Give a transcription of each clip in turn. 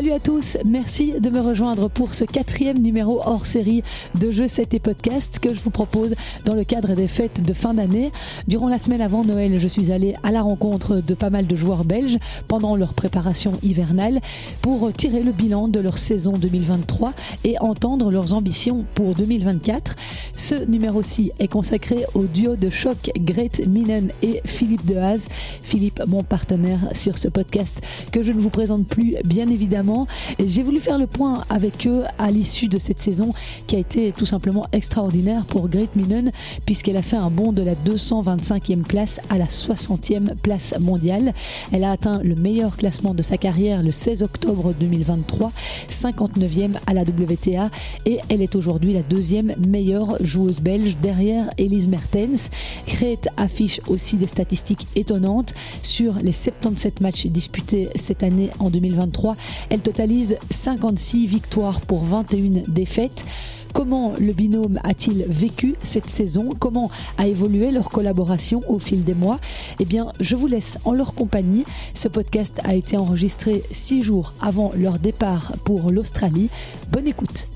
Salut à tous, merci de me rejoindre pour ce quatrième numéro hors série de Jeux 7 et Podcast que je vous propose dans le cadre des fêtes de fin d'année. Durant la semaine avant Noël, je suis allée à la rencontre de pas mal de joueurs belges pendant leur préparation hivernale pour tirer le bilan de leur saison 2023 et entendre leurs ambitions pour 2024. Ce numéro-ci est consacré au duo de choc Grete Minen et Philippe Dehaze. Philippe, mon partenaire sur ce podcast que je ne vous présente plus, bien évidemment j'ai voulu faire le point avec eux à l'issue de cette saison qui a été tout simplement extraordinaire pour Great Minen puisqu'elle a fait un bond de la 225e place à la 60e place mondiale. Elle a atteint le meilleur classement de sa carrière le 16 octobre 2023, 59e à la WTA et elle est aujourd'hui la deuxième meilleure joueuse belge derrière Elise Mertens. Grete affiche aussi des statistiques étonnantes sur les 77 matchs disputés cette année en 2023. Elle totalise 56 victoires pour 21 défaites. Comment le binôme a-t-il vécu cette saison? Comment a évolué leur collaboration au fil des mois? Eh bien, je vous laisse en leur compagnie. Ce podcast a été enregistré six jours avant leur départ pour l'Australie. Bonne écoute.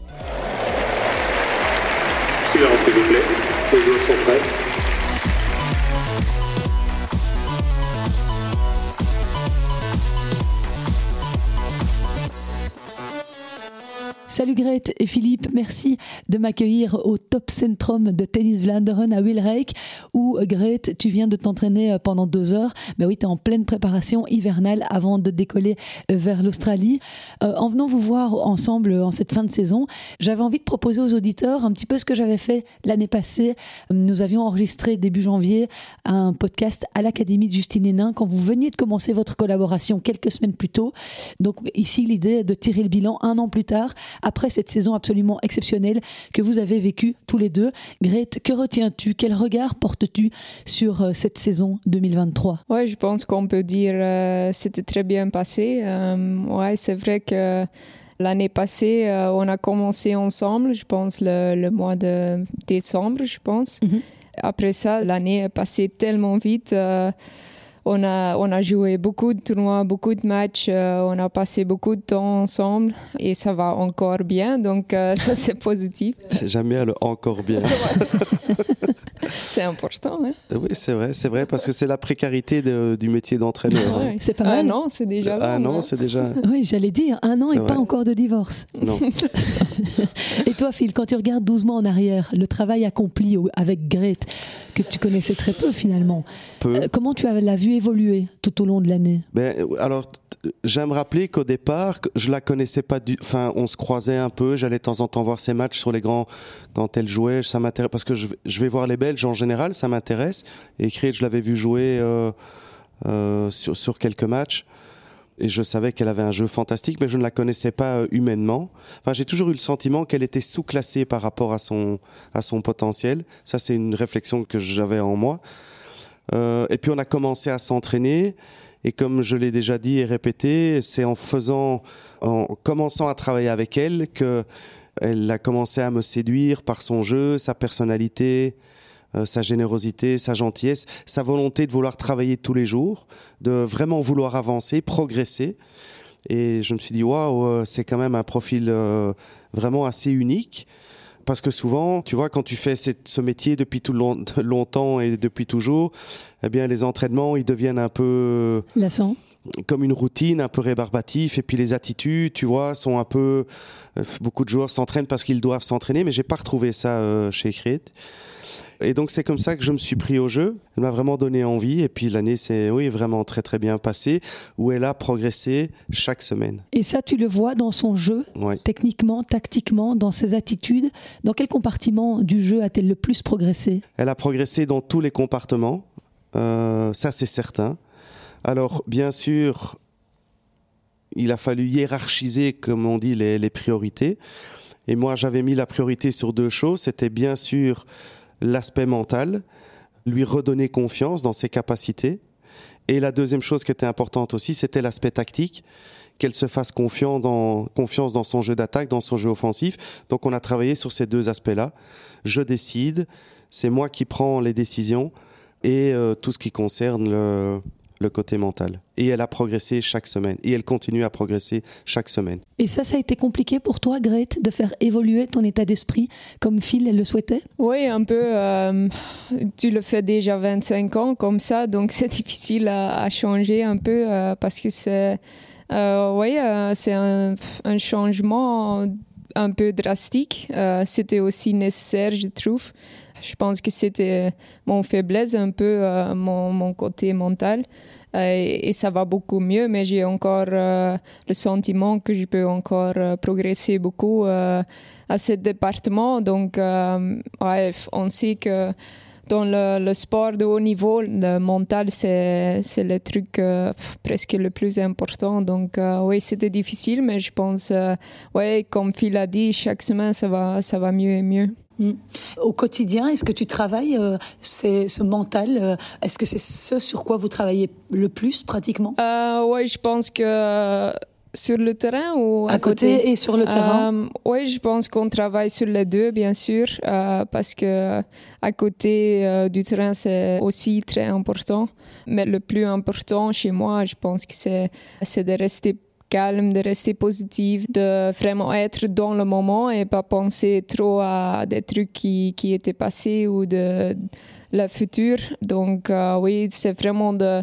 Salut Grete et Philippe, merci de m'accueillir au Top Centrum de Tennis Vlaanderen à Wilrijk où Grete, tu viens de t'entraîner euh, pendant deux heures. Mais oui, tu es en pleine préparation hivernale avant de décoller euh, vers l'Australie. Euh, en venant vous voir ensemble en cette fin de saison, j'avais envie de proposer aux auditeurs un petit peu ce que j'avais fait l'année passée. Nous avions enregistré début janvier un podcast à l'Académie de Justine Hénin quand vous veniez de commencer votre collaboration quelques semaines plus tôt. Donc ici, l'idée est de tirer le bilan un an plus tard après cette saison absolument exceptionnelle que vous avez vécue tous les deux. Grete, que retiens-tu? Quel regard portes-tu sur euh, cette saison 2023 Ouais, je pense qu'on peut dire euh, c'était très bien passé. Euh, ouais, c'est vrai que L'année passée, on a commencé ensemble, je pense, le, mois de décembre, je pense. Mhm. Après ça, l'année est passée tellement vite on a, on a joué beaucoup de tournois, beaucoup de matchs, euh, on a passé beaucoup de temps ensemble et ça va encore bien, donc euh, ça c'est positif. C'est jamais le encore bien. c'est important. Hein? Oui, c'est vrai, c'est vrai, parce que c'est la précarité du métier d'entraîneur. Hein. C'est pas mal. Un an, c'est déjà. Un an, c'est déjà. Oui, j'allais dire, un an et pas encore de divorce. Non. et toi, Phil, quand tu regardes 12 mois en arrière, le travail accompli avec Grete, que tu connaissais très peu finalement, peu. Euh, comment tu l'as vu évoluer tout au long de l'année? Ben, Alors, j'aime rappeler qu'au départ, je la connaissais pas du. Enfin, on se croisait un peu. J'allais de temps en temps voir ses matchs sur les grands quand elle jouait. Ça m'intéresse parce que je, vais voir les En général, ça m'intéresse. Et je l'avais vu jouer euh, euh, sur, sur, quelques matchs. Et je savais qu'elle avait un jeu fantastique, mais je ne la connaissais pas euh, humainement. Enfin, j'ai toujours eu le sentiment qu'elle était sous-classée par rapport à son, à son potentiel. Ça, c'est une réflexion que j'avais en moi. et puis, on a commencé à s'entraîner. Et comme je l'ai déjà dit et répété, c'est en faisant, en commençant à travailler avec elle que elle a commencé à me séduire par son jeu, sa personnalité, euh, sa générosité, sa gentillesse, sa volonté de vouloir travailler tous les jours, de vraiment vouloir avancer, progresser. Et je me suis dit, waouh, euh, c'est quand même un profil euh, vraiment assez unique. Parce que souvent, tu vois, quand tu fais ce métier depuis tout longtemps et depuis toujours, eh bien, les entraînements, ils deviennent un peu... Lassants comme une routine, un peu rébarbatif. Et puis les attitudes, tu vois, sont un peu... Beaucoup de joueurs s'entraînent parce qu'ils doivent s'entraîner, mais j'ai pas retrouvé ça euh, chez Crit. Et donc c'est comme ça que je me suis pris au jeu. Elle m'a vraiment donné envie. Et puis l'année s'est oui, vraiment très très bien passée, où elle a progressé chaque semaine. Et ça, tu le vois dans son jeu, techniquement, tactiquement, dans ses attitudes. Dans quel compartiment du jeu a-t-elle le plus progressé? Elle a progressé dans tous les compartiments. Euh, ça, c'est certain. Alors, bien sûr, il a fallu hiérarchiser, comme on dit, les, les priorités. Et moi, j'avais mis la priorité sur deux choses. C'était bien sûr l'aspect mental, lui redonner confiance dans ses capacités. Et la deuxième chose qui était importante aussi, c'était l'aspect tactique, qu'elle se fasse confiance dans, confiance dans son jeu d'attaque, dans son jeu offensif. Donc on a travaillé sur ces deux aspects-là. Je décide, c'est moi qui prends les décisions et euh, tout ce qui concerne le, le côté mental. Et elle a progressé chaque semaine. Et elle continue à progresser chaque semaine. Et ça, ça a été compliqué pour toi, Grete, de faire évoluer ton état d'esprit comme Phil le souhaitait? Oui, un peu. Euh, tu le fais déjà 25 ans comme ça, donc c'est difficile à, changer un peu euh, parce que c'est euh, oui, c'est un, un, changement un peu drastique. C'était aussi nécessaire, je trouve. Je pense que c'était mon faiblesse, un peu mon, mon, côté mental. Euh, et, ça va beaucoup mieux, mais j'ai encore euh, le sentiment que je peux encore euh, progresser beaucoup à ce département. Donc, ouais, on sait que dans le, sport de haut niveau, le mental, c'est, le truc presque le plus important. Donc, oui, c'était difficile, mais je pense, ouais, comme Phil a dit, chaque semaine, ça va, ça va mieux et mieux. Mm. Au quotidien, est-ce que tu travailles euh, ce mental euh, Est-ce que c'est ce sur quoi vous travaillez le plus pratiquement? Euh, Oui, je pense que sur le terrain ou à, côté, et sur le terrain euh, Oui, je pense qu'on travaille sur les deux, bien sûr, parce que à côté du terrain, c'est aussi très important. Mais le plus important chez moi, je pense que c'est, c'est de rester calme, de rester positif, de vraiment être dans le moment et pas penser trop à des trucs qui, qui étaient passés ou de, le futur. Donc euh, oui, c'est vraiment de,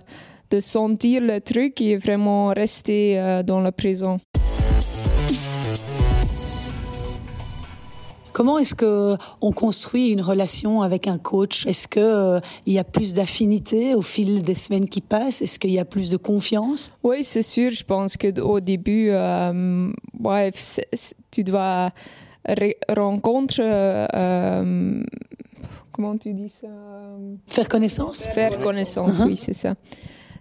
de sentir le truc et vraiment rester euh, dans le présent. Comment est-ce que on construit une relation avec un coach? Est-ce que euh, il y a plus d'affinité au fil des semaines qui passent? Est-ce qu'il y a plus de confiance? Oui, c'est sûr. Je pense que au début, euh, tu dois rencontrer. Euh, comment tu dis ça? Faire connaissance? Faire connaissance, uh-huh. oui, c'est ça.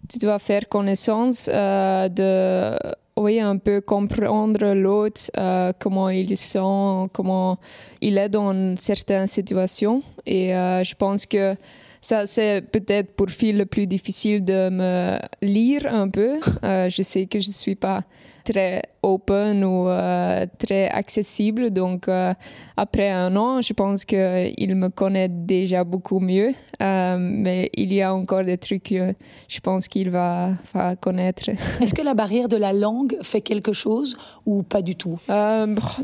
Tu dois faire connaissance de oui, un peu comprendre l'autre, euh, comment il sent, comment il est dans certaines situations. Et euh, je pense que ça, c'est peut-être pour Phil le plus difficile de me lire un peu. Euh, je sais que je ne suis pas très open ou euh, très accessible. Donc, euh, après un an, je pense qu'il me connaît déjà beaucoup mieux. Euh, mais il y a encore des trucs que je pense qu'il va, va, connaître. Est-ce que la barrière de la langue fait quelque chose ou pas du tout?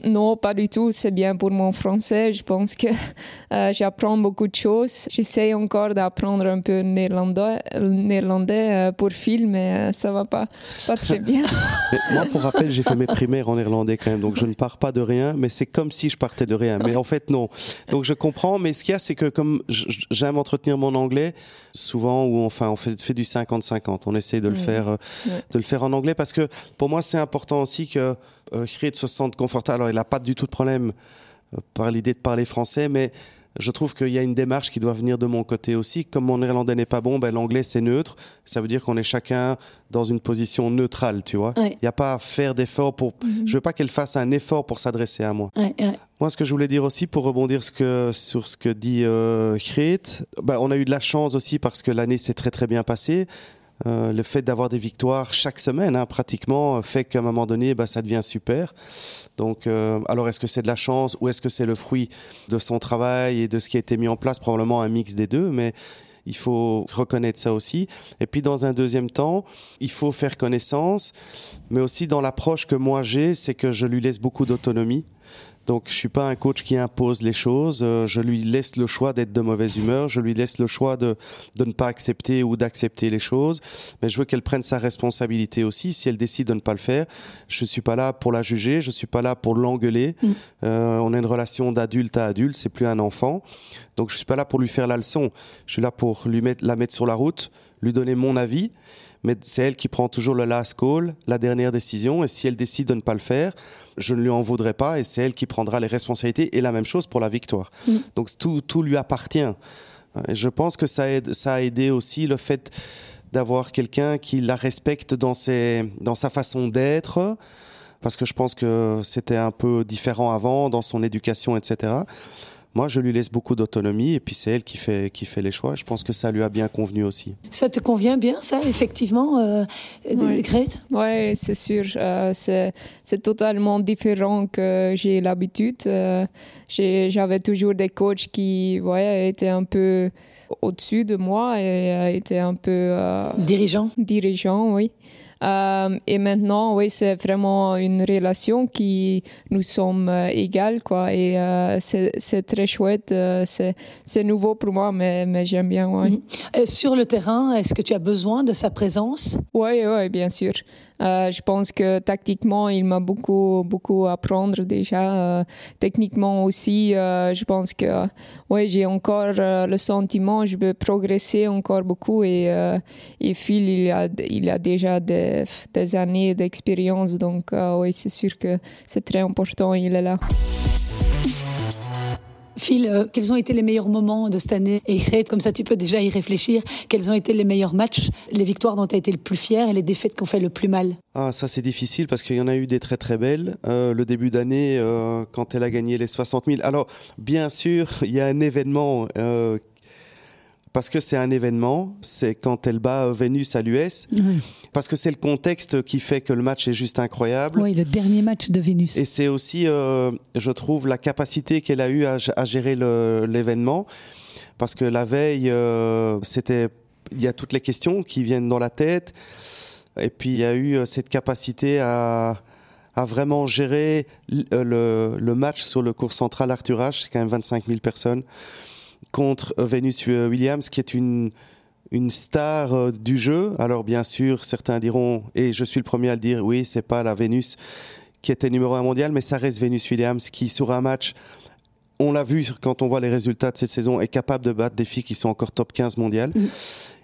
Non, pas du tout. C'est bien pour mon français. Je pense que j'apprends beaucoup de choses. J'essaie encore d'apprendre un peu néerlandais, néerlandais pour film, mais ça va pas, pas très bien. moi, pour rappel, j'ai fait mes primaires en néerlandais quand même, donc je ne pars pas de rien, mais c'est comme si je partais de rien. Mais en fait, non. Donc je comprends, mais ce qu'il y a, c'est que comme j'aime entretenir mon anglais, souvent, ou enfin, on fait, fait du 50-50. On essaie de le faire, euh, de le faire en anglais parce que pour moi, c'est important aussi que euh, se sente confortable. Alors, il n'a pas du tout de problème euh, par l'idée de parler français, mais je trouve qu'il y a une démarche qui doit venir de mon côté aussi. Comme mon néerlandais n'est pas bon, ben, l'anglais c'est neutre. Ça veut dire qu'on est chacun dans une position neutrale, tu vois. Il n'y a pas à faire d'effort pour. Mhm. Je veux pas qu'elle fasse un effort pour s'adresser à moi. Moi, ce que je voulais dire aussi, pour rebondir ce que, sur ce que dit euh, ben, on a eu de la chance aussi parce que l'année s'est très très bien passée. Euh, le fait d'avoir des victoires chaque semaine, hein, pratiquement, fait qu'à un moment donné, bah, ça devient super. Donc, euh, alors est-ce que c'est de la chance ou est-ce que c'est le fruit de son travail et de ce qui a été mis en place? Probablement un mix des deux, mais il faut reconnaître ça aussi. Et puis dans un deuxième temps, il faut faire connaissance, mais aussi dans l'approche que moi j'ai, c'est que je lui laisse beaucoup d'autonomie. Donc, je suis pas un coach qui impose les choses. Euh, je lui laisse le choix d'être de mauvaise humeur. Je lui laisse le choix de, de ne pas accepter ou d'accepter les choses. Mais je veux qu'elle prenne sa responsabilité aussi. Si elle décide de ne pas le faire, je suis pas là pour la juger. Je suis pas là pour l'engueuler. Mm. Euh, on a une relation d'adulte à adulte. C'est plus un enfant. Donc, je suis pas là pour lui faire la leçon. Je suis là pour lui mettre, la mettre sur la route, lui donner mon avis mais c'est elle qui prend toujours le last call, la dernière décision, et si elle décide de ne pas le faire, je ne lui en voudrais pas, et c'est elle qui prendra les responsabilités, et la même chose pour la victoire. Mm. Donc tout, tout, lui appartient. Et je pense que ça, aide, ça a aidé aussi le fait d'avoir quelqu'un qui la respecte dans, ses, dans sa façon d'être, parce que je pense que c'était un peu différent avant dans son éducation, etc. moi, je lui laisse beaucoup d'autonomie et puis c'est elle qui fait, qui fait les choix. Je pense que ça lui a bien convenu aussi. Ça te convient bien, ça, effectivement, euh, Oui. Grete? Oui, c'est sûr. Euh, c'est c'est totalement différent que j'ai l'habitude. Euh, J'avais toujours des coachs qui ouais, étaient un peu au-dessus de moi et euh, étaient un peu euh, Dirigeant dirigeants, oui. Euh, et maintenant, oui, c'est vraiment une relation qui nous sommes euh, égales, quoi. Et euh, c'est très chouette. c'est nouveau pour moi, mais, mais j'aime bien, ouais. Mhm. Sur le terrain, est-ce que tu as besoin de sa présence? Oui, oui, bien sûr. Euh, je pense que tactiquement, il m'a beaucoup, beaucoup apprendre déjà. Euh, techniquement aussi, euh, je pense que ouais, j'ai encore le sentiment, je veux progresser encore beaucoup. Et, Phil, il a, il a déjà des, des années d'expérience. Donc, oui, c'est sûr que c'est très important, il est là. Phil, euh, quels ont été les meilleurs moments de cette année? Et comme ça tu peux déjà y réfléchir, quels ont été les meilleurs matchs, les victoires dont tu as été le plus fier et les défaites qui ont fait le plus mal? Ah, ça c'est difficile parce qu'il y en a eu des très très belles. Euh, le début d'année, euh, quand elle a gagné les 60 000. Alors, bien sûr, il y a un événement, parce que c'est un événement, c'est quand elle bat Vénus à l'US, parce que c'est le contexte qui fait que le match est juste incroyable. Oui, le dernier match de Vénus. Et c'est aussi, euh, je trouve, la capacité qu'elle a eue à, à gérer l'événement. Parce que la veille, euh, c'était, il y a toutes les questions qui viennent dans la tête. Et puis, il y a eu euh, cette capacité à, à vraiment gérer le match sur le cours central Arthur H. C'est quand même 25 000 personnes. Contre Venus euh, Williams, qui est une, une star euh, du jeu. Alors, bien sûr, certains diront, et je suis le premier à le dire, oui, c'est pas la Vénus qui était numéro un mondial, mais ça reste Venus Williams qui, sur un match, on l'a vu quand on voit les résultats de cette saison, est capable de battre des filles qui sont encore top 15 mondiales. Mhm.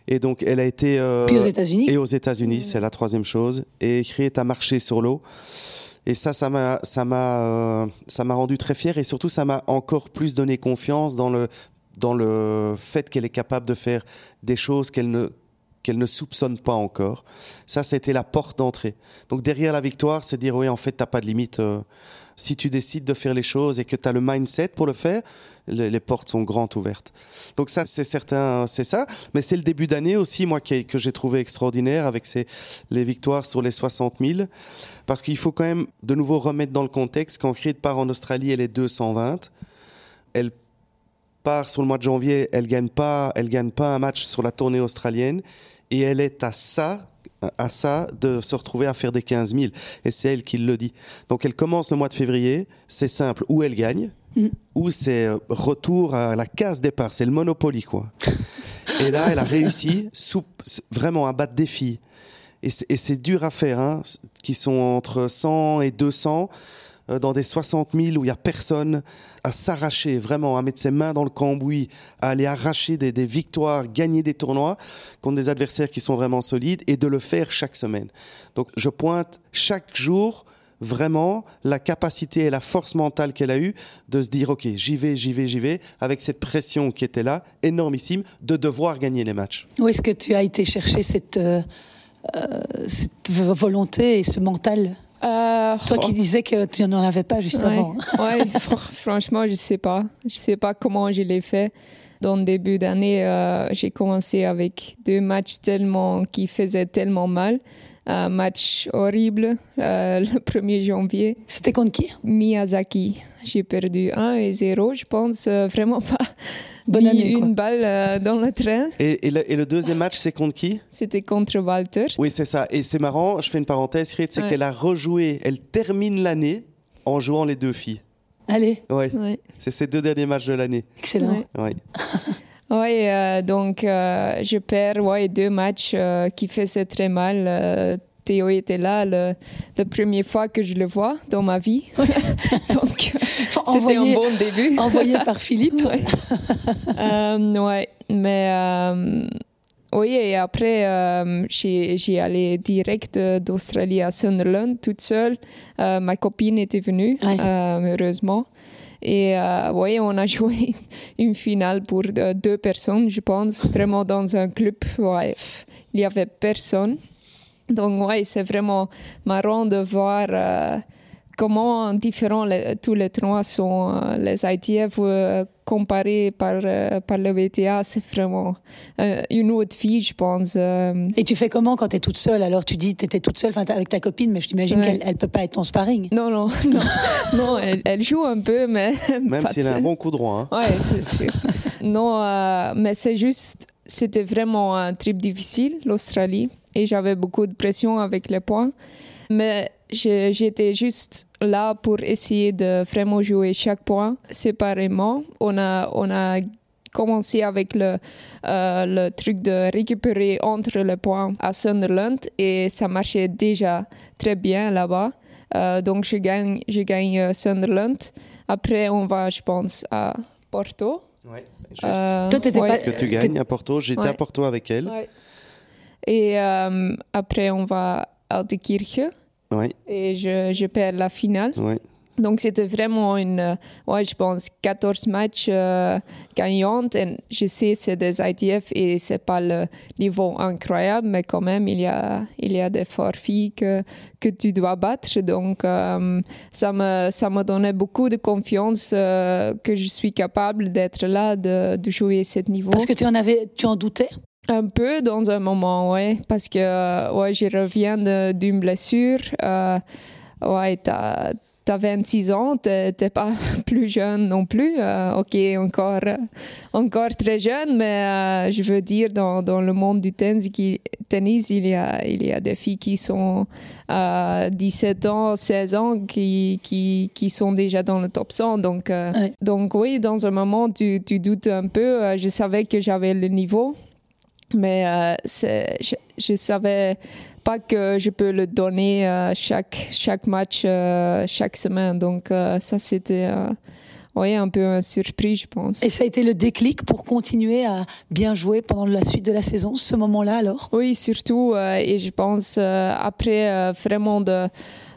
Et donc, elle a été. euh, Puis aux États-Unis Et aux États-Unis, c'est la troisième chose. Et Kriet a marché sur l'eau. Et ça, ça m'a, ça m'a, euh, ça m'a rendu très fier. Et surtout, ça m'a encore plus donné confiance dans le, dans le fait qu'elle est capable de faire des choses qu'elle ne, qu'elle ne soupçonne pas encore. Ça, c'était la porte d'entrée. Donc derrière la victoire, c'est dire oui, en fait, t'as pas de limite. euh, si tu décides de faire les choses et que tu as le mindset pour le faire, les, portes sont grandes ouvertes. Donc ça, c'est certain, c'est ça. Mais c'est le début d'année aussi, moi, que j'ai trouvé extraordinaire avec les victoires sur les 60 000. Parce qu'il faut quand même de nouveau remettre dans le contexte. Quand Creed part en Australie, elle est 220. Elle part sur le mois de janvier, elle gagne pas, elle gagne pas un match sur la tournée australienne. Et elle est à ça, à ça de se retrouver à faire des 15 000. Et c'est elle qui le dit. Donc elle commence le mois de février. C'est simple. Ou elle gagne, Mm. ou c'est euh, retour à la case départ. C'est le Monopoly, quoi. Et là, elle a réussi, sous, vraiment à battre des filles. Et c'est- et c'est dur à faire, hein, qui sont entre 100 et 200, euh, dans des 60 000 où il n'y a personne, à s'arracher, vraiment, à mettre ses mains dans le cambouis, à aller arracher des, victoires, gagner des tournois contre des adversaires qui sont vraiment solides et de le faire chaque semaine. Donc je pointe chaque jour vraiment la capacité et la force mentale qu'elle a eue de se dire ok j'y vais j'y vais j'y vais avec cette pression qui était là énormissime de devoir gagner les matchs Où est-ce que tu as été chercher cette, euh, euh, cette volonté et ce mental? Euh, Toi qui disais que tu n'en avais pas juste Ouais, avant. ouais, franchement, je sais pas. Je sais pas comment je l'ai fait. Dans le début d'année, euh, j'ai commencé avec deux matchs tellement qui faisaient tellement mal. Un match horrible euh, le 1er janvier, C'était contre qui? Miyazaki. J'ai perdu 1 et 0, je pense vraiment pas. Bonne année, quoi. une balle euh, dans le train. et, et le, et le deuxième match c'est contre qui? C'était contre Walter. oui c'est ça et c'est marrant je fais une parenthèse c'est Ouais. qu'elle a rejoué elle termine l'année en jouant les deux filles Allez, ouais Ouais. c'est ces deux derniers matchs de l'année excellent. Ouais. ouais. Oui, euh, donc euh, je perds ouais, deux matchs euh, qui faisaient très mal. Théo était là le, la première fois que je le vois dans ma vie. donc c'était un bon début. Envoyé par Philippe. Ouais. Euh, ouais, mais euh, oui, et après, euh, j'ai allé direct euh, d'Australie à Sunderland toute seule. Euh, ma copine était venue, Ouais. heureusement. Et euh, oui, on a joué une finale pour deux personnes, je pense, vraiment dans un club. Ouais, il n'y avait personne. Donc, ouais, c'est vraiment marrant de voir euh, comment différents tous les trois sont euh, les ITF euh, comparés par, euh, par le VTA, c'est vraiment une autre fille, je pense. Et tu fais comment quand tu es toute seule? Alors tu dis que tu étais toute seule avec ta copine, mais je t'imagine qu'elle ne peut pas être ton sparring. Non, non, non, non elle, joue un peu, mais... Même s'il a un bon coup droit. Hein. Oui, c'est sûr. non, mais c'est juste, c'était vraiment un trip difficile, l'Australie, et j'avais beaucoup de pression avec les points. Mais j'étais juste là pour essayer de vraiment jouer chaque point séparément. On a, on a commencé avec le, euh, le truc de récupérer entre les points à Sunderland et ça marchait déjà très bien là-bas. Euh, donc je gagne, je gagne euh, Sunderland. Après, on va, je pense, à Porto. Oui, juste. Toi, pas... Que tu gagnes à Porto. J'étais à Porto avec elle. Et après, on va à Altekirche. Et je, je, perds la finale. Donc c'était vraiment une, euh, ouais, je pense, 14 matchs euh, gagnants. Et je sais c'est des ITF et c'est pas le niveau incroyable, mais quand même il y a, il y a des forts filles que, que tu dois battre. Donc euh, ça me, ça me donnait beaucoup de confiance que je suis capable d'être là, de, de jouer ce niveau. Parce que tu en avais, tu en doutais? Un peu dans un moment, oui, parce que ouais, je reviens d'une blessure. Euh, ouais, t'as as 26 ans, t'es pas plus jeune non plus. Euh, ok, encore, encore très jeune, mais euh, je veux dire, dans, dans, le monde du tennis, tennis, il, y a, il y a des filles qui sont à 17 ans, 16 ans, qui, qui, qui, sont déjà dans le top 100. Donc, donc oui, dans un moment, tu, tu doutes un peu. je savais que j'avais le niveau. Mais euh, je ne savais pas que je peux le donner euh, chaque, chaque match, euh, chaque semaine. Donc ça, c'était ouais, un peu une surprise, je pense. Et ça a été le déclic pour continuer à bien jouer pendant la suite de la saison, ce moment-là alors? Oui, surtout. et je pense, après vraiment de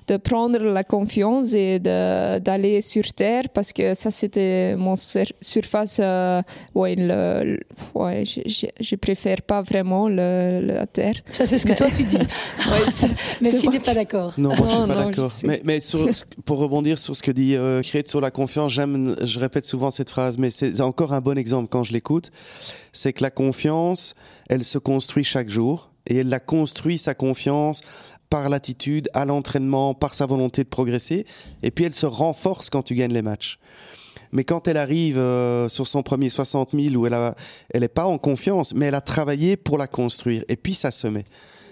de prendre la confiance et d'aller sur terre parce que ça c'était mon surface euh, ouais, le, ouais je, je, préfère pas vraiment le, la terre. Ça c'est ce que toi tu dis. Mais Phil n'est pas d'accord. Non moi je suis pas d'accord. mais, mais pour rebondir sur ce que dit euh, sur la confiance j'aime je répète souvent cette phrase mais c'est encore un bon exemple quand je l'écoute. C'est que la confiance elle se construit chaque jour et elle la construit sa confiance par l'attitude, à l'entraînement, par sa volonté de progresser. Et puis elle se renforce quand tu gagnes les matchs. Mais quand elle arrive euh, sur son premier 60 000 où elle n'est elle pas en confiance, mais elle a travaillé pour la construire. Et puis ça se met.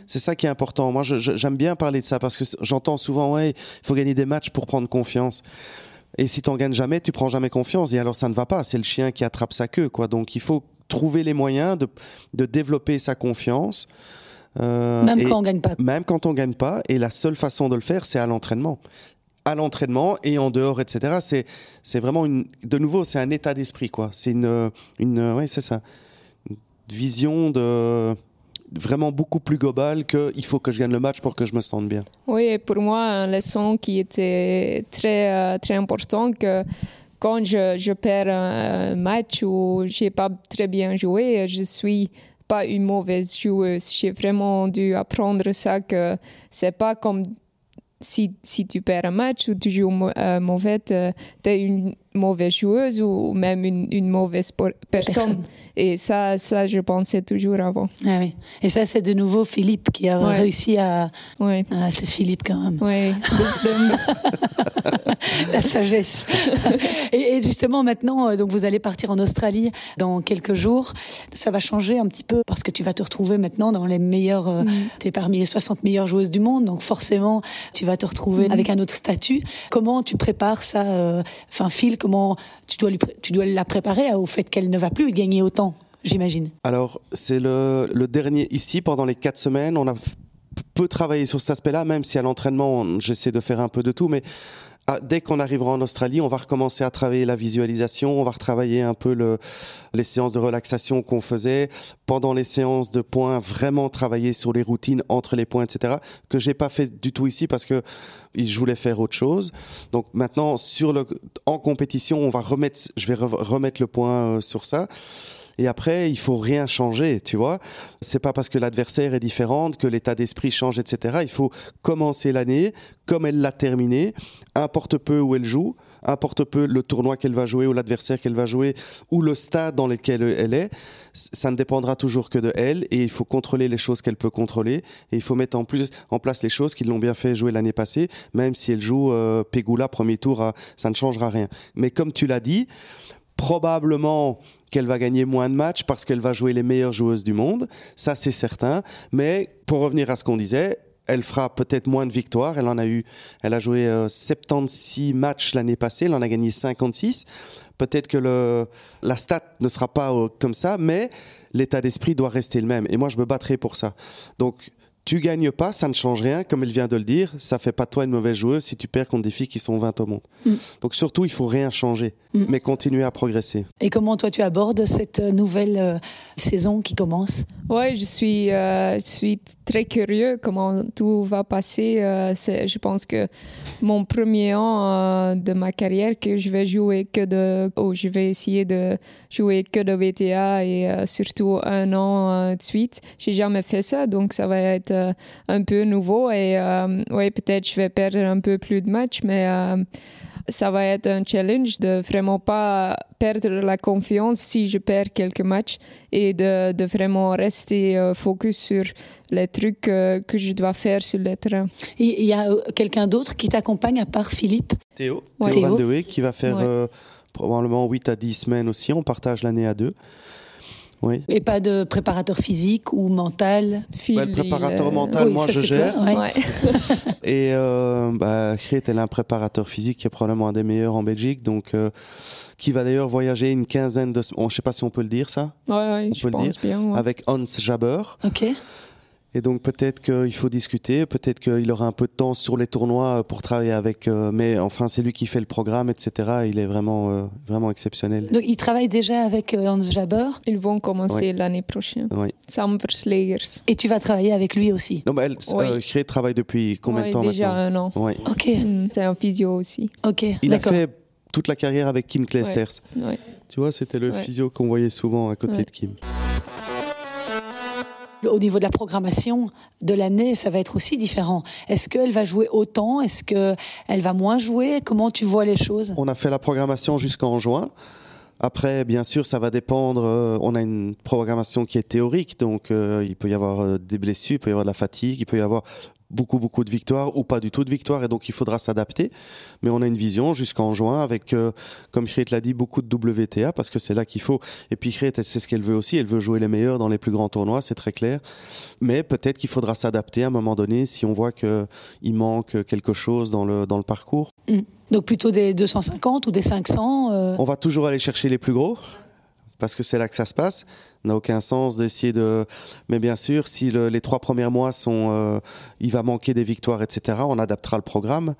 C'est ça qui est important. Moi, j'aime bien parler de ça parce que j'entends souvent, ouais, il faut gagner des matchs pour prendre confiance. Et si tu n'en gagnes jamais, tu prends jamais confiance. Et alors, ça ne va pas. C'est le chien qui attrape sa queue, quoi. Donc, il faut trouver les moyens de développer sa confiance. Euh, même quand on gagne pas. Même quand on gagne pas. Et la seule façon de le faire, c'est à l'entraînement. À l'entraînement et en dehors, etc. C'est, c'est vraiment une. De nouveau, c'est un état d'esprit, quoi. C'est une, une, ouais, c'est ça. Une vision de vraiment beaucoup plus globale que il faut que je gagne le match pour que je me sente bien. Oui, pour moi, une leçon qui était très, euh, très importante que quand je, je perds un match où j'ai pas très bien joué, je suis pas une mauvaise joueuse. J'ai vraiment dû apprendre ça que c'est pas comme si, si tu perds un match ou tu joues euh, mauvais, tu es une mauvaise joueuse ou même une, une mauvaise personne. Et ça, ça, je pensais toujours avant. Ah oui. Et ça, c'est de nouveau Philippe qui a réussi à. Oui. Ah, c'est Philippe quand même. Oui. La sagesse. et, justement, maintenant, euh, donc vous allez partir en Australie dans quelques jours. Ça va changer un petit peu parce que tu vas te retrouver maintenant dans les meilleures. Euh, mm. Tu es parmi les 60 meilleures joueuses du monde. Donc forcément, tu vas te retrouver mm. avec un autre statut. Comment tu prépares ça euh, Enfin, Phil, comment tu dois, la préparer au fait qu'elle ne va plus gagner autant, j'imagine Alors, c'est le, le, dernier. Ici, pendant les quatre semaines, on a peu travaillé sur cet aspect-là, même si à l'entraînement, j'essaie de faire un peu de tout, mais ah, dès qu'on arrivera en Australie, on va recommencer à travailler la visualisation, on va retravailler un peu le, les séances de relaxation qu'on faisait pendant les séances de points, vraiment travailler sur les routines entre les points, etc. Que j'ai pas fait du tout ici parce que je voulais faire autre chose. Donc maintenant, sur le, en compétition, on va remettre, je vais remettre le point euh, sur ça. Et après, il faut rien changer, tu vois. C'est pas parce que l'adversaire est différent que l'état d'esprit change, etc. Il faut commencer l'année comme elle l'a terminée, importe peu où elle joue, importe peu le tournoi qu'elle va jouer ou l'adversaire qu'elle va jouer ou le stade dans lequel elle est. Ça ne dépendra toujours que de elle et il faut contrôler les choses qu'elle peut contrôler et il faut mettre en place les choses qui l'ont bien fait jouer l'année passée, même si elle joue euh, Pegula premier tour, ça ne changera rien. Mais comme tu l'as dit, probablement qu'elle va gagner moins de matchs parce qu'elle va jouer les meilleures joueuses du monde, ça c'est certain. Mais pour revenir à ce qu'on disait, elle fera peut-être moins de victoires. Elle en a eu, elle a joué 76 euh, matchs l'année passée, elle en a gagné 56. Peut-être que la stat ne sera pas euh, comme ça, mais l'état d'esprit doit rester le même. Et moi, je me battrai pour ça. Donc, tu gagnes pas, ça ne change rien, comme elle vient de le dire. Ça fait pas de toi une mauvaise joueuse si tu perds contre des filles qui sont 20 au monde. Mm. Donc surtout, il faut rien changer, mm. mais continuer à progresser. Et comment toi tu abordes cette euh, nouvelle euh, saison qui commence? Oui, je suis, euh, je suis très curieux comment tout va passer. je pense que mon premier an de ma carrière, que je vais jouer que de, oh, je vais essayer de jouer que de VTA et surtout un an de suite. J'ai jamais fait ça, donc ça va être euh, un peu nouveau et euh, ouais, peut-être je vais perdre un peu plus de matchs, mais euh, ça va être un challenge de vraiment pas perdre la confiance si je perds quelques matchs et de, de vraiment rester focus sur les trucs que je dois faire sur le terrain. Il y a quelqu'un d'autre qui t'accompagne à part Philippe? Théo, Théo, Van qui va faire probablement 8 à 10 semaines aussi. On partage l'année à deux. Et pas de préparateur physique ou mental bah, Le préparateur mental, moi, je gère. Et euh, bah, est un préparateur physique qui est probablement un des meilleurs en Belgique. Donc, euh, qui va d'ailleurs voyager une quinzaine de semaines. Je ne sais pas si on peut le dire, ça? Oui, on peut le dire. Bien, avec Hans Jaber. OK. Et donc peut-être qu'il faut discuter, peut-être qu'il aura un peu de temps sur les tournois euh, pour travailler avec, euh, mais enfin c'est lui qui fait le programme, etc. Il est vraiment euh, vraiment exceptionnel. Donc il travaille déjà avec Hans Jaber. Ils vont commencer l'année prochaine. Oui. Sam Verslegers. Et tu vas travailler avec lui aussi? Non, mais elle oui. travaille depuis combien de temps déjà maintenant? Déjà un an. Oui. Ok. Mm, c'est un physio aussi. Ok. Il a fait toute la carrière avec Kim Kleisters. Tu vois, c'était le physio qu'on voyait souvent à côté de Kim au niveau de la programmation de l'année, ça va être aussi différent. Est-ce qu'elle va jouer autant? Est-ce qu'elle va moins jouer? Comment tu vois les choses? On a fait la programmation jusqu'en juin. Après, bien sûr, ça va dépendre. Euh, on a une programmation qui est théorique, donc euh, il peut y avoir euh, des blessures, il peut y avoir de la fatigue, il peut y avoir beaucoup, beaucoup de victoires ou pas du tout de victoires, et donc il faudra s'adapter. Mais on a une vision jusqu'en juin avec, euh, comme Chrit l'a dit, beaucoup de WTA, parce que c'est là qu'il faut. Et puis Chrit, c'est ce qu'elle veut aussi, elle veut jouer les meilleurs dans les plus grands tournois, c'est très clair. Mais peut-être qu'il faudra s'adapter à un moment donné si on voit qu'il manque quelque chose dans le, dans le parcours. Mm. Donc plutôt des 250 ou des 500 euh On va toujours aller chercher les plus gros parce que c'est là que ça se passe. N'a aucun sens d'essayer de. Mais bien sûr, si les trois premiers mois sont, euh, il va manquer des victoires, etc. On adaptera le programme,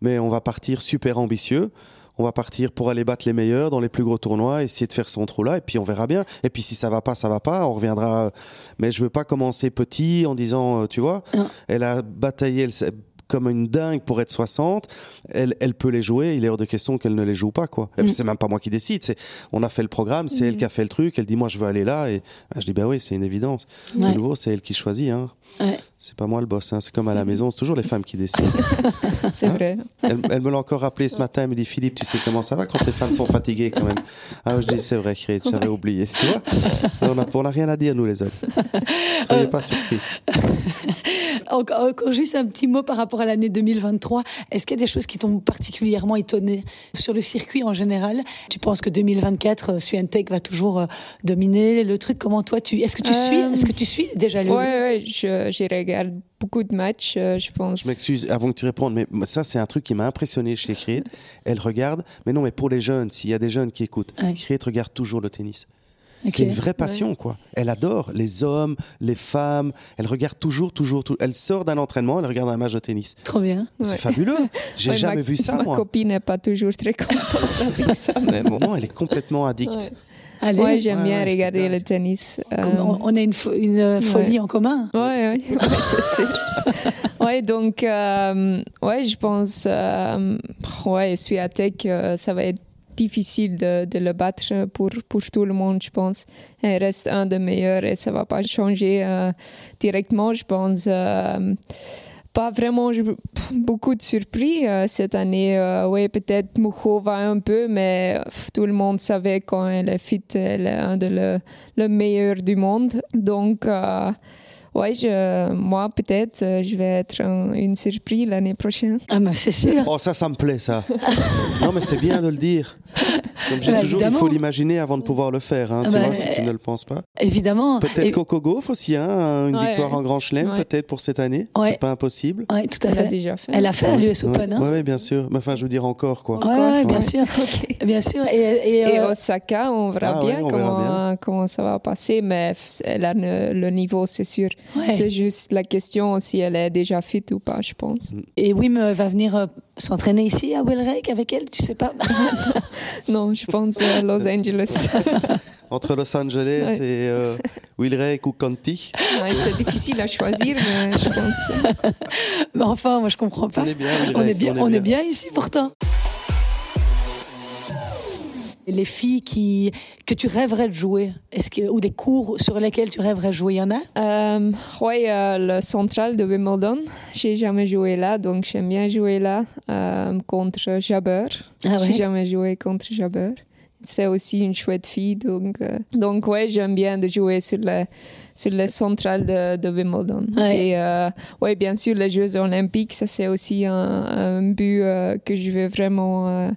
mais on va partir super ambitieux. On va partir pour aller battre les meilleurs dans les plus gros tournois, essayer de faire son trou là, et puis on verra bien. Et puis si ça va pas, ça va pas, on reviendra. Mais je veux pas commencer petit en disant, euh, tu vois, elle a bataillé, elle, comme une dingue pour être 60, elle, elle peut les jouer, il est hors de question qu'elle ne les joue pas. quoi. Et puis mm. c'est même pas moi qui décide, c'est on a fait le programme, c'est elle mm. qui a fait le truc, elle dit moi je veux aller là, et ben, je dis bah oui, c'est une évidence. De nouveau, c'est elle qui choisit. Hein. C'est pas moi le boss, hein. c'est comme à la mm. maison, c'est toujours les femmes qui décident. c'est vrai. Elle, me l'a encore rappelé ce matin, elle me dit Philippe, tu sais comment ça va quand les femmes sont fatiguées quand même? Ah, je dis c'est vrai, j'avais oublié. Tu vois? On n'a rien à dire, nous les hommes. Soyez pas surpris. Encore juste un petit mot par rapport à l'année 2023. Est-ce qu'il y a des choses qui t'ont particulièrement étonné sur le circuit en général? Tu penses que 2024, euh, Suentech va toujours euh, dominer le truc? Comment toi tu Est-ce que tu suis Est-ce que tu suis déjà le Ouais, ouais, je, je regarde beaucoup de matchs, euh, je pense. Je m'excuse avant que tu répondes, mais ça, c'est un truc qui m'a impressionné chez Create. Elle regarde, mais non, mais pour les jeunes, s'il y a des jeunes qui écoutent, ouais. regarde toujours le tennis. C'est une vraie passion, quoi. Elle adore les hommes, les femmes. Elle regarde toujours, toujours. Elle sort d'un entraînement, elle regarde un match de tennis. Trop bien. C'est fabuleux. J'ai jamais vu ça, ma moi. Ma copine n'est pas toujours très contente avec ça, mais bon. Non, elle est complètement addicte. Allez. j'aime bien regarder le tennis. Euh, on a une, une folie en commun. Oui, ouais, c'est sûr. ouais, donc, euh, ouais, je pense, euh, ouais, je suis à Tech, ça va être difficile de, le battre pour, pour tout le monde, je pense. Il reste un des meilleurs et ça ne va pas changer euh, directement, je pense. Euh, pas vraiment beaucoup de surpris euh, cette année. oui, peut-être va un peu, mais tout le monde savait quand elle est fit, elle est un des le, le meilleurs du monde. Donc, Ouais, je, moi, peut-être, euh, je vais être une surprise l'année prochaine. Ah, mais c'est sûr. Oh, ça, ça me plaît, ça. non, mais c'est bien de le dire. Comme j'ai bah, toujours, il faut l'imaginer avant de pouvoir le faire, hein, tu bah, vois, si tu ne le penses pas. Évidemment. Peut-être Coco Gauff aussi, hein, une victoire en Grand Chelem, peut-être pour cette année. C'est pas impossible. Oui, tout à fait. Elle a déjà fait. Elle a fait à l'US Open. Oui, hein. bien sûr. Mais enfin, je veux dire encore, quoi. Oui, bien sûr. bien sûr. Et, et, euh, Osaka, on verra, ah bien, comment, comment ça va passer, mais elle a le, niveau, c'est sûr. C'est juste la question si elle est déjà fit ou pas, je pense. Et Wim va venir euh, s'entraîner ici à Wellrake avec elle, tu sais pas? Non, je pense à Los Angeles. Entre Los Angeles et euh, ou Conti C'est difficile à choisir, mais je pense. mais enfin, moi je comprends pas. On est bien, on est bien, on est bien ici pourtant. Les filles qui, que tu rêverais de jouer, est-ce que, ou des cours sur lesquels tu rêverais de jouer, il y en a? Euh, Oui, euh, le central de Wimbledon. J'ai jamais joué là, donc j'aime bien jouer là euh, contre Jabber. Ah ouais? J'ai jamais joué contre Jabber. C'est aussi une chouette fille, donc, euh, donc ouais, j'aime bien de jouer sur le, sur le central de, de Wimbledon. Et euh, ouais, bien sûr, les Jeux olympiques, ça c'est aussi un, un but que je veux vraiment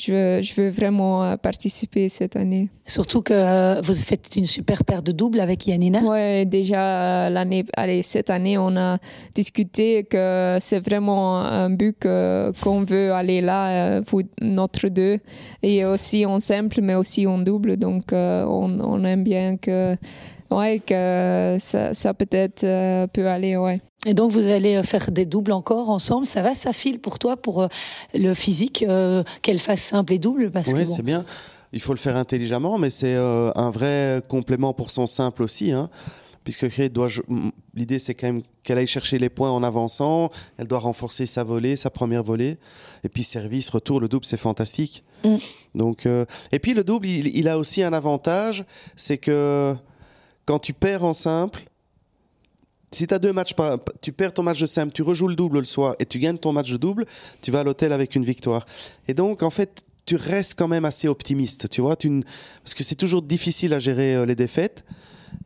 je veux, je veux vraiment euh, participer cette année. Surtout que euh, vous faites une super paire de doubles avec Yanina. Oui, déjà euh, l'année, allez, cette année, on a discuté que c'est vraiment un but qu'on veut aller là, vous, notre deux, et aussi en simple, mais aussi en double. Donc, on, on aime bien que, ouais, que ça, ça peut-être peut aller, ouais. Et donc vous allez euh, faire des doubles encore ensemble. Ça va, ça file pour toi pour euh, le physique, euh, qu'elle fasse simple et double parce Oui, c'est bien. Il faut le faire intelligemment, mais c'est un vrai complément pour son simple aussi. Hein, puisque doit. L'idée, c'est quand même qu'elle aille chercher les points en avançant. Elle doit renforcer sa volée, sa première volée. Et puis service, retour, le double, c'est fantastique. Mm. Donc, et puis le double, il a aussi un avantage, c'est que quand tu perds en simple, si tu as deux matchs, tu perds ton match de simple, tu rejoues le double le soir et tu gagnes ton match de double, tu vas à l'hôtel avec une victoire. Et donc, en fait, tu restes quand même assez optimiste, tu vois, tu, parce que c'est toujours difficile à gérer euh, les défaites.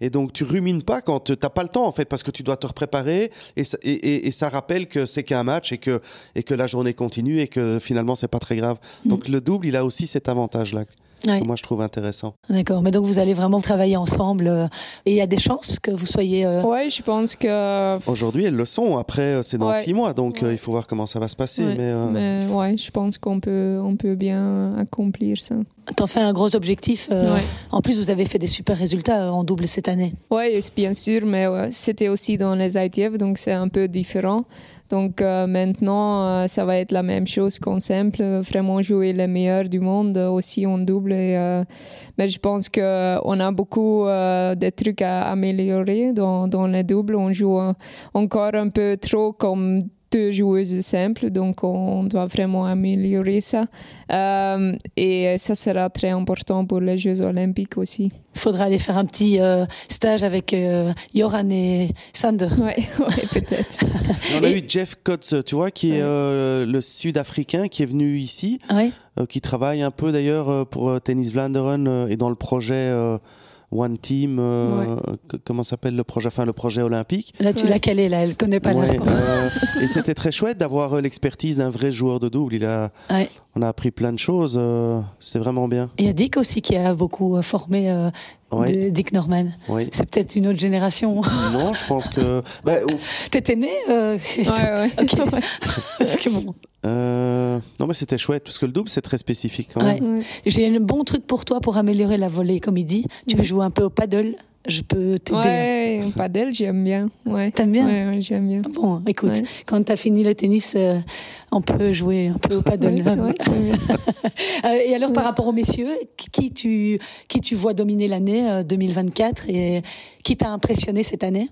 Et donc, tu rumines pas quand tu n'as pas le temps, en fait, parce que tu dois te préparer. Et, ça, et, ça rappelle que c'est qu'un match et que, et que la journée continue et que finalement, c'est pas très grave. Mm. Donc, le double, il a aussi cet avantage-là moi je trouve intéressant. D'accord, mais donc vous allez vraiment travailler ensemble euh, et il y a des chances que vous soyez. Euh... Oui, je pense que. Aujourd'hui, elles le sont. Après, euh, c'est dans six mois, donc euh, il faut voir comment ça va se passer. Mais, mais ouais, je pense qu'on peut, on peut bien accomplir ça. T'en fais un gros objectif. En plus, vous avez fait des super résultats en double cette année. Oui, bien sûr, mais c'était aussi dans les ITF, donc c'est un peu différent. Donc euh, maintenant, euh, ça va être la même chose qu'en simple, vraiment jouer les meilleurs du monde aussi en double. Euh, mais je pense qu'on a beaucoup de trucs à améliorer dans, dans les doubles. On joue encore un peu trop comme deux joueuses simples, donc on doit vraiment améliorer ça. Euh, et ça sera très important pour les Jeux olympiques aussi. Il faudra aller faire un petit euh, stage avec euh, Joran et Sander. Oui, ouais, peut-être. on a eu Jeff Kotz, tu vois, qui est le Sud-Africain, qui est venu ici, qui travaille un peu d'ailleurs pour Tennis Vlaanderen et dans le projet One Team, euh, comment s'appelle le projet, enfin le projet olympique. Là, tu l'as calé, là, elle connaît pas ouais, euh, Et c'était très chouette d'avoir euh, l'expertise d'un vrai joueur de double. Il a, on a appris plein de choses. c'était vraiment bien. Il y a Dick aussi qui a beaucoup formé. Dick Norman. C'est peut-être une autre génération. Non, je pense que. Bah, T'étais né euh... Ouais, ouais. Parce que bon. Euh, non, mais c'était chouette, parce que le double, c'est très spécifique. J'ai un bon truc pour toi pour améliorer la volée, comme il dit. Tu peux jouer un peu au paddle je peux t'aider. Ouais, au paddle, j'aime bien. Ouais. T'aimes bien? Ouais, j'aime bien. Bon, écoute, quand t'as fini le tennis, euh, on peut jouer un peu au paddle. Euh, et alors, par rapport aux messieurs, qui tu, qui tu vois dominer l'année 2024 et qui t'a impressionné cette année?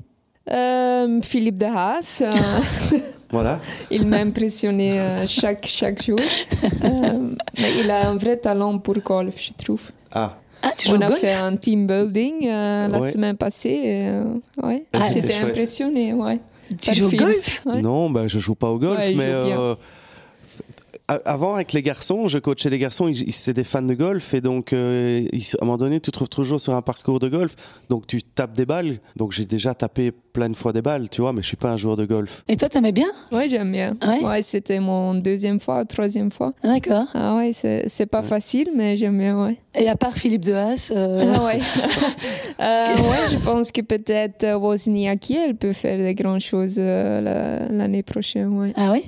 Philippe de Haas. Voilà. Il m'a impressionné euh, chaque, chaque jour. Euh, mais il a un vrai talent pour golf, je trouve. Ah, Ah, tu joues On au a golf fait un team building euh, la Ouais. semaine passée. euh, ouais. Ah, J'étais c'était chouette. impressionnée. Ouais. Tu joues au golf Ouais. non, bah, je joue pas au golf, mais joue bien. euh, a- avant avec les garçons, je coachais les garçons, ils, ils- c'est des fans de golf et donc euh, ils- à un moment donné, tu te trouves toujours sur un parcours de golf, donc tu tapes des balles. Donc j'ai déjà tapé plein de fois des balles, tu vois, mais je suis pas un joueur de golf. Et toi, t'aimais bien? Ouais, j'aime bien. Ouais. Ouais, c'était mon deuxième fois, troisième fois. D'accord. Ah ouais, c'est c'est pas facile, mais j'aime bien, ouais. Et à part Philippe de Haas, euh, Ah ouais. Euh, ouais, je pense que peut-être Wozniacki, elle peut faire des grandes choses euh, la- l'année prochaine, ouais. ah ouais?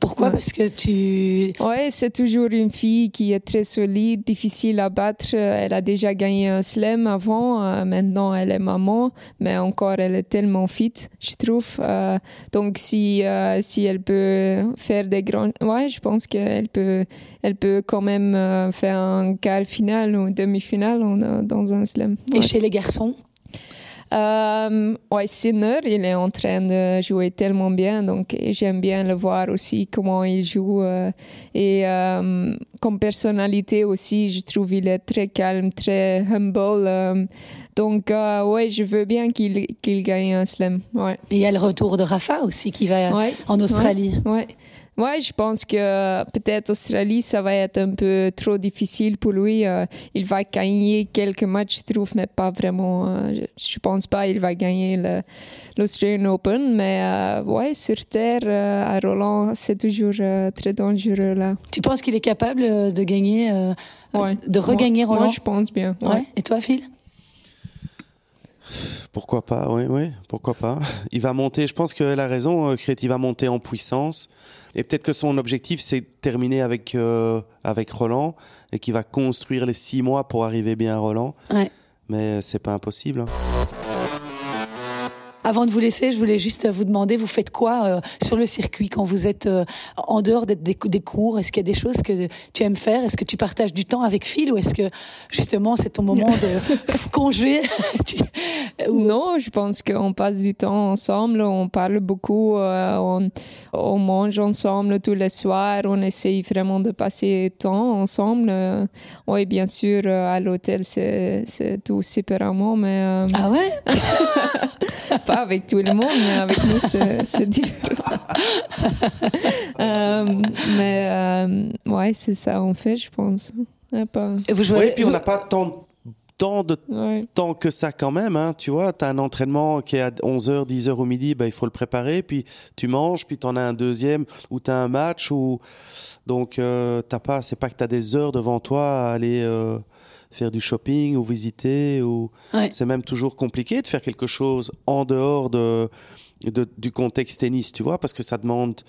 Pourquoi? Ouais. Parce que tu... Ouais, c'est toujours une fille qui est très solide, difficile à battre. Elle a déjà gagné un slam avant. euh, maintenant, elle est maman, mais encore, elle est tellement fit, je trouve. Euh, donc, si, euh, si elle peut faire des grands... Ouais, je pense qu'elle peut, elle peut quand même faire un quart final ou demi-finale dans un slam. Et chez les garçons? Euh, ouais, Sinner, il est en train de jouer tellement bien, donc j'aime bien le voir aussi comment il joue. euh, et euh, comme personnalité aussi, je trouve il est très calme, très humble. euh, donc ouais, je veux bien qu'il qu'il gagne un slam. Ouais. Et il y a le retour de Rafa aussi qui va Ouais. en Australie. Ouais. Ouais, je pense que peut-être Australie, ça va être un peu trop difficile pour lui. Euh, il va gagner quelques matchs, je trouve, mais pas vraiment. euh, je, je pense pas il va gagner le- l'Australian Open. Mais euh, ouais, sur terre, euh, à Roland, c'est toujours euh, très dangereux là. Tu penses qu'il est capable euh, de gagner, euh, Ouais. de regagner moi, Roland? Moi, je pense bien. Ouais. Ouais. Et toi, Phil? Pourquoi pas, oui, oui, pourquoi pas. Il va monter, je pense qu'elle a raison, euh, Crete, il va monter en puissance. Et peut-être que son objectif, c'est de terminer avec, euh, avec Roland et qu'il va construire les six mois pour arriver bien à Roland. Ouais. Mais c'est pas impossible. hein. Avant de vous laisser, je voulais juste vous demander, vous faites quoi euh, sur le circuit quand vous êtes euh, en dehors des, des, cours? Est-ce qu'il y a des choses que tu aimes faire? Est-ce que tu partages du temps avec Phil ou est-ce que justement c'est ton moment de congé? Ou- Non, je pense qu'on passe du temps ensemble, on parle beaucoup, euh, on, on mange ensemble tous les soirs, on essaye vraiment de passer du temps ensemble. Euh, oui, bien sûr, euh, à l'hôtel, c'est tout séparément, mais euh, Ah ouais? pas avec tout le monde, mais avec nous, c'est différent. Euh, mais euh, ouais, c'est ça, on fait, je pense. Pas- Et vous jouez Oui, puis on n'a pas tant, tant de ouais. temps que ça quand même, hein, tu vois, tu as un entraînement qui est à 11h, 10h au midi, bah, il faut le préparer, puis tu manges, puis tu en as un deuxième où tu as un match, ou donc euh, t'as pas, c'est pas que tu as des heures devant toi à aller euh, faire du shopping ou visiter, ou Ouais. c'est même toujours compliqué de faire quelque chose en dehors de, de- du contexte tennis, tu vois, parce que ça demande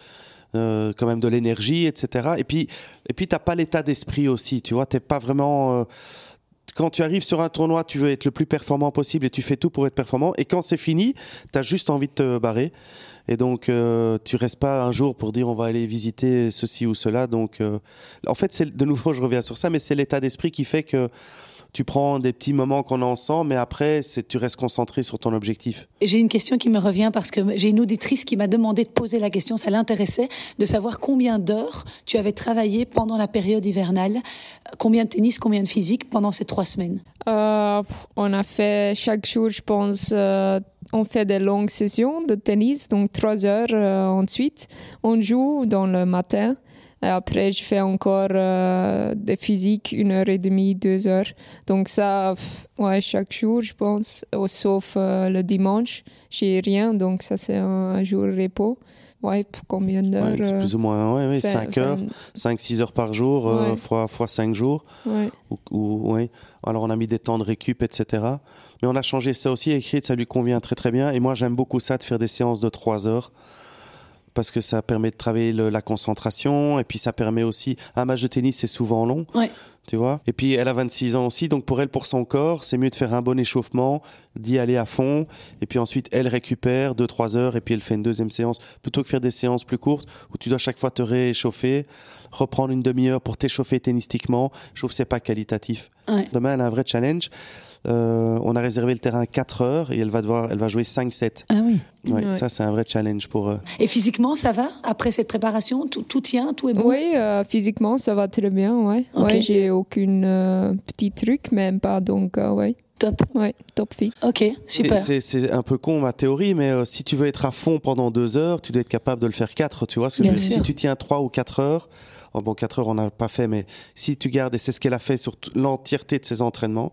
euh, quand même de l'énergie, etc. Et puis, et puis t'as pas l'état d'esprit aussi, tu vois, t'es pas vraiment... euh, quand tu arrives sur un tournoi, tu veux être le plus performant possible et tu fais tout pour être performant. Et quand c'est fini, tu as juste envie de te barrer. Et donc, euh, tu restes pas un jour pour dire on va aller visiter ceci ou cela. Donc, euh, en fait, c'est de nouveau, je reviens sur ça, mais c'est l'état d'esprit qui fait que tu prends des petits moments qu'on a ensemble, mais après, c'est tu restes concentré sur ton objectif. J'ai une question qui me revient parce que j'ai une auditrice qui m'a demandé de poser la question, ça l'intéressait, de savoir combien d'heures tu avais travaillé pendant la période hivernale, combien de tennis, combien de physique pendant ces trois semaines. Euh, on a fait chaque jour, je pense, euh, on fait des longues sessions de tennis, donc trois heures euh, ensuite. On joue dans le matin. Et après, je fais encore euh, des physiques, une heure et demie, deux heures. Donc ça, ouais, chaque jour, je pense, sauf euh, le dimanche, j'ai rien. Donc ça, c'est un, jour repos. Ouais, pour combien d'heures Ouais, euh, plus ou moins ouais, ouais, fin- 5 heures, fin- 5-6 heures par jour, Ouais. fois, fois 5 jours. ou- ouais. Alors on a mis des temps de récup, etc. Mais on a changé ça aussi. Écrit, ça lui convient très très bien. Et moi j'aime beaucoup ça de faire des séances de 3 heures. Parce que ça permet de travailler le- la concentration. Et puis ça permet aussi. Un match de tennis, c'est souvent long. Ouais. Tu vois? Et puis elle a 26 ans aussi. Donc pour elle, pour son corps, c'est mieux de faire un bon échauffement, d'y aller à fond. Et puis ensuite, elle récupère 2-3 heures. Et puis elle fait une deuxième séance. Plutôt que faire des séances plus courtes où tu dois chaque fois te rééchauffer, reprendre une demi-heure pour t'échauffer tennistiquement. Je trouve que c'est pas qualitatif. Ouais. Demain, elle a un vrai challenge. Euh, on a réservé le terrain 4 heures et elle va, devoir, elle va jouer 5-7. Ah oui. Ouais, Ouais. Ça, c'est un vrai challenge pour eux. Et physiquement, ça va Après cette préparation, tout, tout tient, tout est bon? Oui, euh, physiquement, ça va très bien, ouais. Ok. Ouais, j'ai aucun euh, petit truc, même pas, donc, euh, ouais. Top. Ouais, top fille. Ok, super. C'est c'est un peu con ma théorie, mais euh, si tu veux être à fond pendant deux heures, tu dois être capable de le faire quatre. Tu vois ce que Bien je veux dire sûr. Si tu tiens trois ou quatre heures, oh bon, quatre heures on n'a pas fait, mais si tu gardes, et c'est ce qu'elle a fait sur l'entièreté de ses entraînements,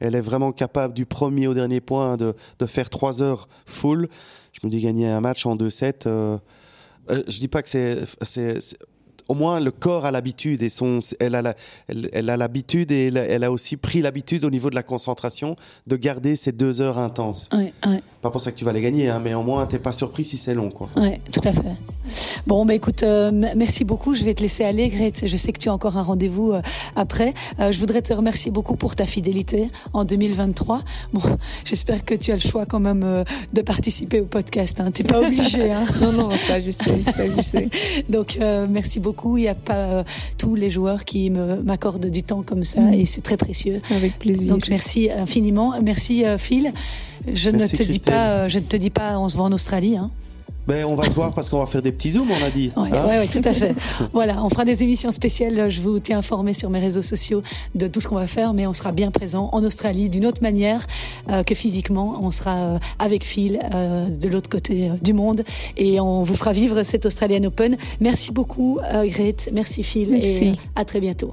elle est vraiment capable du premier au dernier point de, de faire trois heures full. Je me dis gagner un match en 2-7. Euh, euh, je dis pas que c'est. Au moins, le corps a l'habitude et son, elle a elle, elle a l'habitude et elle a, elle a aussi pris l'habitude au niveau de la concentration de garder ces deux heures intenses. Ouais, ouais. Pas pour ça que tu vas les gagner, hein, mais au moins t'es pas surpris si c'est long, quoi. Ouais, tout à fait. Bon, bah écoute, euh, merci beaucoup. Je vais te laisser aller, Grete. Je sais que tu as encore un rendez-vous euh, après. Euh, je voudrais te remercier beaucoup pour ta fidélité en 2023. Bon, j'espère que tu as le choix quand même de participer au podcast. Hein. T'es pas obligé. Hein. Non, non, ça je sais, ça je sais. Donc, merci beaucoup. Il n'y a pas euh, tous les joueurs qui me- m'accordent du temps comme ça Mm. et c'est très précieux. Avec plaisir. Donc merci infiniment, merci euh, Phil. Je Merci, ne te dis pas, euh, je ne te dis pas, on se voit en Australie. Hein. Ben, on va se voir parce qu'on va faire des petits zooms, on a dit. Ouais, hein. ouais, ouais, tout à fait. voilà, on fera des émissions spéciales. Je vous tiens informé sur mes réseaux sociaux de tout ce qu'on va faire, mais on sera bien présent en Australie d'une autre manière euh, que physiquement. On sera euh, avec Phil euh, de l'autre côté euh, du monde et on vous fera vivre cet Australian Open. Merci beaucoup, euh, Grete. Merci Phil. Merci. Et à très bientôt.